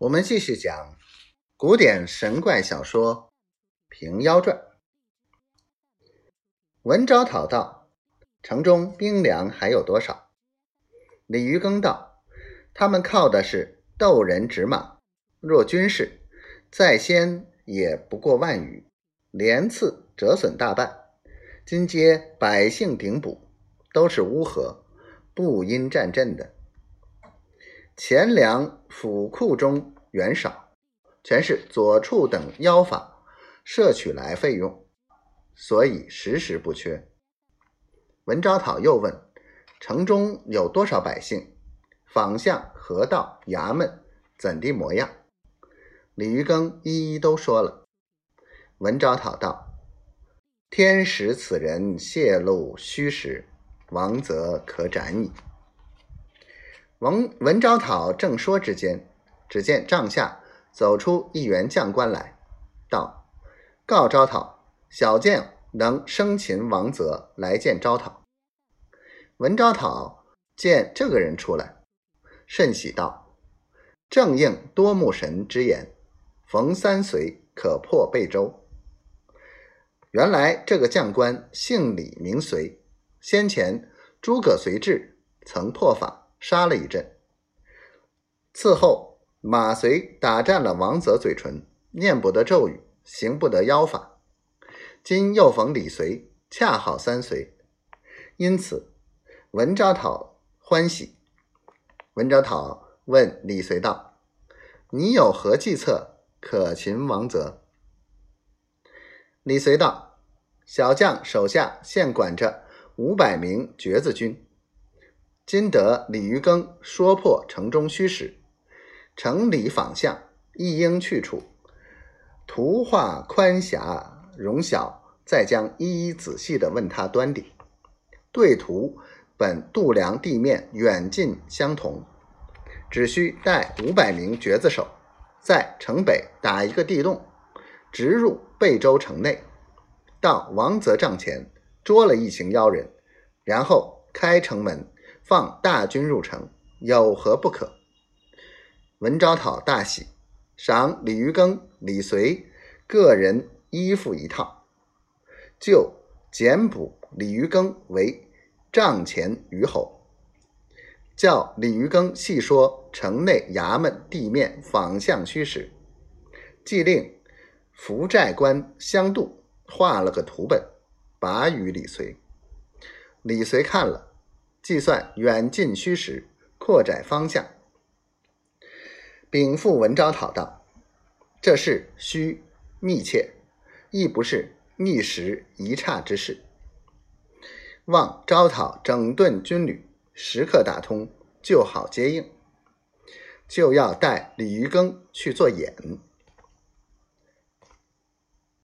我们继续讲古典神怪小说《平妖传》。文昭讨道：“城中兵粮还有多少？”李渔耕道：“他们靠的是斗人纸马，若军事，在先也不过万余，连次折损大半。今皆百姓顶补，都是乌合，不因战阵的。钱粮府库中元少，全是左处等妖法摄取来费用，所以时时不缺。”文昭讨又问：“城中有多少百姓？坊巷、河道、衙门怎地模样？”李渔耕一一都说了。文昭讨道：“天使此人泄露虚实，王则可斩矣。”文文昭讨正说之间，只见帐下走出一员将官来，道：“告昭讨，小将能生擒王泽来见昭讨。”文昭讨见这个人出来，甚喜道：“正应多目神之言，逢三随可破贝州。”原来这个将官姓李名随，先前诸葛随志曾破法杀了一阵，次后马遂打战了王泽嘴唇，念不得咒语，行不得妖法。今又逢李随，恰好三隋，因此。文昭讨欢喜。文昭讨问李随道：“你有何计策可擒王泽？”李随道：“小将手下现管着五百名瘸子军，今得李渔耕说破城中虚实，城里坊巷一应去处，图画宽狭容小，再将一一仔细的问他端底，对图。”本度量地面远近相同，只需带五百名瘸子手，在城北打一个地洞，直入贝州城内，到王泽帐前捉了一行妖人，然后开城门放大军入城，有何不可？文昭讨大喜，赏李渔耕、李随个人衣服一套，就简补李渔耕为。帐前虞候，叫李渔耕细说城内衙门地面坊巷虚实，既令福寨官相度画了个图本，把与李随。李随看了，计算远近虚实，扩窄方向，禀复文昭讨道：“这事虚密切，亦不是一时一刹之事。”望招讨整顿军旅，时刻打通，就好接应。就要带李渔耕去做演，